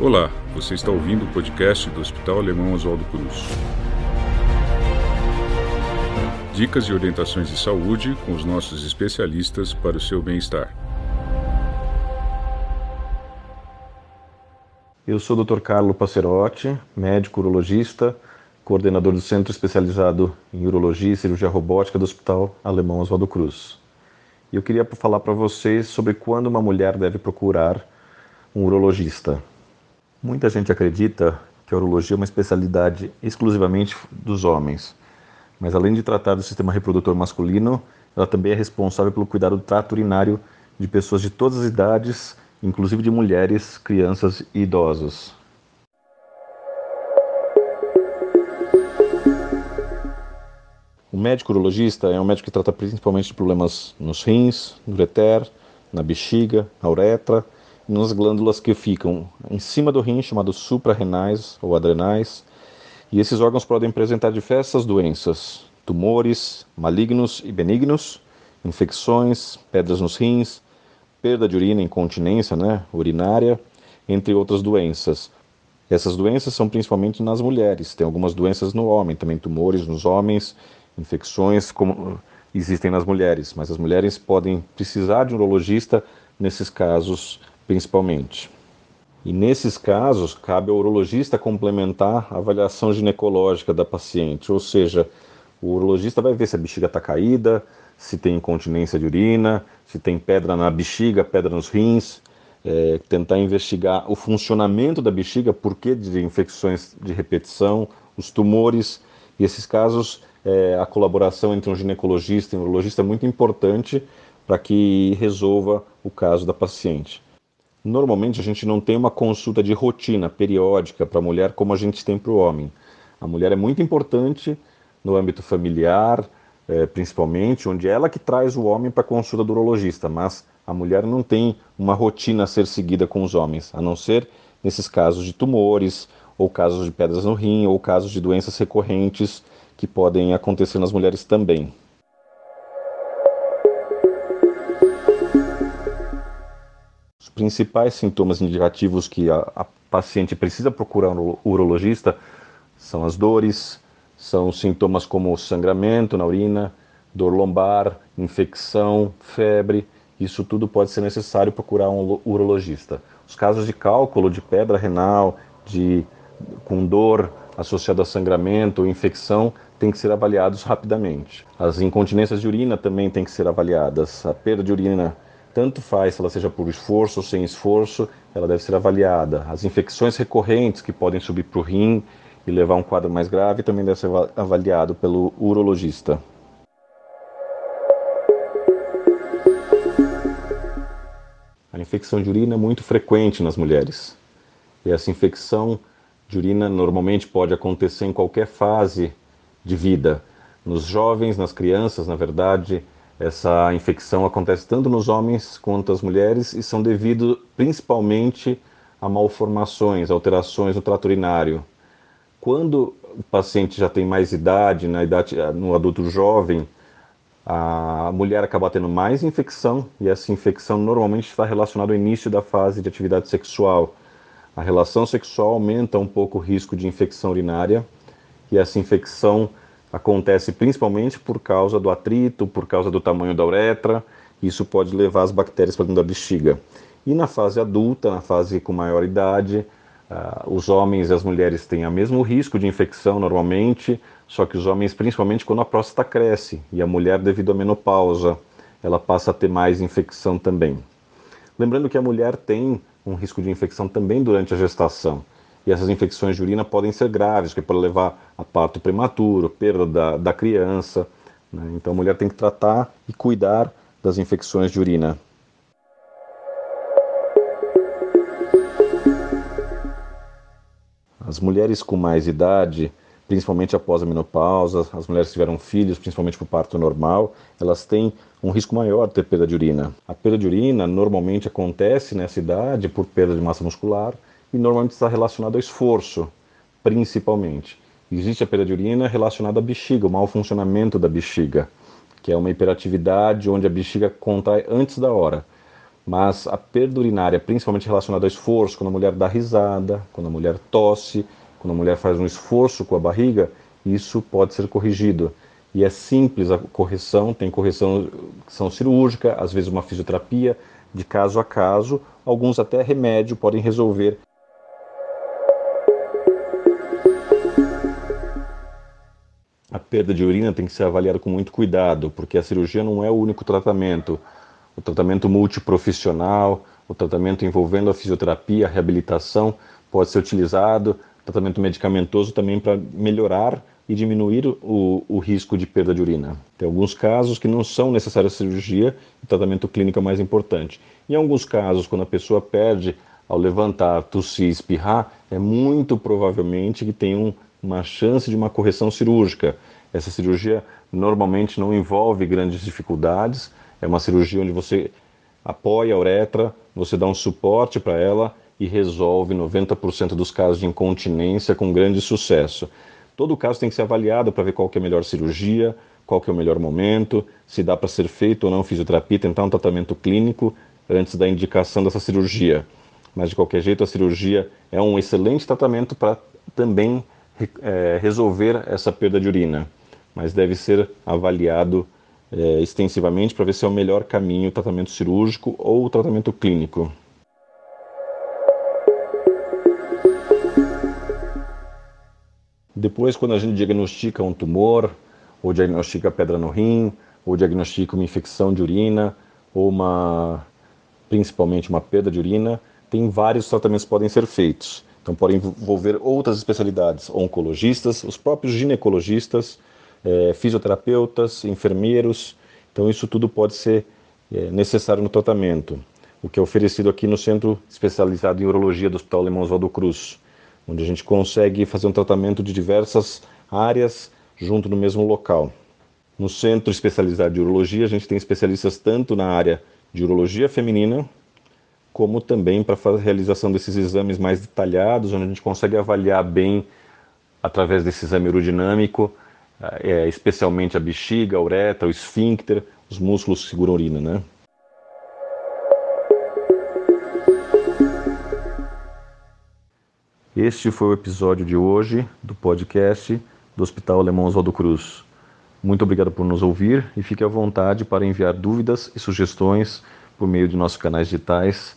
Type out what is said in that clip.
Olá, você está ouvindo o podcast do Hospital Alemão Oswaldo Cruz. Dicas e orientações de saúde com os nossos especialistas para o seu bem-estar. Eu sou o Dr. Carlo Passerotti, médico urologista, coordenador do Centro Especializado em Urologia e Cirurgia Robótica do Hospital Alemão Oswaldo Cruz. E eu queria falar para vocês sobre quando uma mulher deve procurar um urologista. Muita gente acredita que a urologia é uma especialidade exclusivamente dos homens, mas além de tratar do sistema reprodutor masculino, ela também é responsável pelo cuidado do trato urinário de pessoas de todas as idades, inclusive de mulheres, crianças e idosos. O médico urologista é um médico que trata principalmente de problemas nos rins, no ureter, na bexiga, na uretra nas glândulas que ficam em cima do rim, chamados suprarrenais ou adrenais. E esses órgãos podem apresentar diversas doenças, tumores malignos e benignos, infecções, pedras nos rins, perda de urina, incontinência né, urinária, entre outras doenças. Essas doenças são principalmente nas mulheres, tem algumas doenças no homem, também tumores nos homens, infecções como existem nas mulheres, mas as mulheres podem precisar de um urologista nesses casos principalmente. E nesses casos, cabe ao urologista complementar a avaliação ginecológica da paciente, ou seja, o urologista vai ver se a bexiga está caída, se tem incontinência de urina, se tem pedra na bexiga, pedra nos rins, é, tentar investigar o funcionamento da bexiga, por que de infecções de repetição, os tumores, e esses casos, é, a colaboração entre um ginecologista e um urologista é muito importante para que resolva o caso da paciente. Normalmente a gente não tem uma consulta de rotina periódica para a mulher como a gente tem para o homem. A mulher é muito importante no âmbito familiar, é, principalmente, onde é ela que traz o homem para a consulta do urologista, mas a mulher não tem uma rotina a ser seguida com os homens, a não ser nesses casos de tumores, ou casos de pedras no rim, ou casos de doenças recorrentes que podem acontecer nas mulheres também. Principais sintomas indicativos que a, a paciente precisa procurar um urologista são as dores, são sintomas como sangramento na urina, dor lombar, infecção, febre. Isso tudo pode ser necessário procurar um urologista. Os casos de cálculo de pedra renal, de com dor associada a sangramento ou infecção, têm que ser avaliados rapidamente. As incontinências de urina também têm que ser avaliadas. A perda de urina tanto faz se ela seja por esforço ou sem esforço, ela deve ser avaliada. As infecções recorrentes que podem subir para o rim e levar a um quadro mais grave também deve ser avaliado pelo urologista. A infecção de urina é muito frequente nas mulheres. E essa infecção de urina normalmente pode acontecer em qualquer fase de vida. Nos jovens, nas crianças, na verdade, essa infecção acontece tanto nos homens quanto nas mulheres e são devido principalmente a malformações, alterações no trato urinário. Quando o paciente já tem mais idade, na idade no adulto jovem, a mulher acaba tendo mais infecção e essa infecção normalmente está relacionada ao início da fase de atividade sexual. A relação sexual aumenta um pouco o risco de infecção urinária e essa infecção acontece principalmente por causa do atrito, por causa do tamanho da uretra. Isso pode levar as bactérias para dentro da bexiga. E na fase adulta, na fase com maior idade, uh, os homens e as mulheres têm o mesmo risco de infecção normalmente, só que os homens, principalmente quando a próstata cresce, e a mulher, devido à menopausa, ela passa a ter mais infecção também. Lembrando que a mulher tem um risco de infecção também durante a gestação. E essas infecções de urina podem ser graves, que pode levar a parto prematuro, perda da, da criança. Né? Então a mulher tem que tratar e cuidar das infecções de urina. As mulheres com mais idade, principalmente após a menopausa, as mulheres que tiveram filhos, principalmente por parto normal, elas têm um risco maior de ter perda de urina. A perda de urina normalmente acontece nessa idade por perda de massa muscular e normalmente está relacionado ao esforço, principalmente. Existe a perda de urina relacionada à bexiga, o mau funcionamento da bexiga, que é uma hiperatividade onde a bexiga contrai antes da hora. Mas a perda urinária, principalmente relacionada ao esforço, quando a mulher dá risada, quando a mulher tosse, quando a mulher faz um esforço com a barriga, isso pode ser corrigido. E é simples a correção, tem correção cirúrgica, às vezes uma fisioterapia, de caso a caso, alguns até remédio podem resolver. Perda de urina tem que ser avaliada com muito cuidado, porque a cirurgia não é o único tratamento. O tratamento multiprofissional, o tratamento envolvendo a fisioterapia, a reabilitação, pode ser utilizado, tratamento medicamentoso também para melhorar e diminuir o, o, risco de perda de urina. Tem alguns casos que não são necessárias cirurgia, o tratamento clínico é mais importante. Em alguns casos, quando a pessoa perde ao levantar, tossir, espirrar, é muito provavelmente que tem um, uma chance de uma correção cirúrgica. Essa cirurgia normalmente não envolve grandes dificuldades, é uma cirurgia onde você apoia a uretra, você dá um suporte para ela e resolve 90% dos casos de incontinência com grande sucesso. Todo caso tem que ser avaliado para ver qual é a melhor cirurgia, qual é o melhor momento, se dá para ser feito ou não fisioterapia, tentar um tratamento clínico antes da indicação dessa cirurgia. Mas de qualquer jeito, a cirurgia é um excelente tratamento para também é, resolver essa perda de urina, mas deve ser avaliado é, extensivamente para ver se é o melhor caminho o tratamento cirúrgico ou o tratamento clínico. Depois, quando a gente diagnostica um tumor, ou diagnostica pedra no rim, ou diagnostica uma infecção de urina, ou uma, principalmente uma perda de urina, tem vários tratamentos que podem ser feitos. Então, podem envolver outras especialidades, oncologistas, os próprios ginecologistas, é, fisioterapeutas, enfermeiros. Então, isso tudo pode ser é, necessário no tratamento. O que é oferecido aqui no Centro Especializado em Urologia do Hospital Alemão Oswaldo Cruz onde a gente consegue fazer um tratamento de diversas áreas junto no mesmo local. No Centro Especializado de Urologia, a gente tem especialistas tanto na área de urologia feminina, como também para a realização desses exames mais detalhados, onde a gente consegue avaliar bem, através desse exame urodinâmico, é, especialmente a bexiga, a uretra, o esfíncter, os músculos que seguram a urina, né? Este foi o episódio de hoje do podcast do Hospital Alemão Oswaldo Cruz. Muito obrigado por nos ouvir e fique à vontade para enviar dúvidas e sugestões por meio de nossos canais digitais.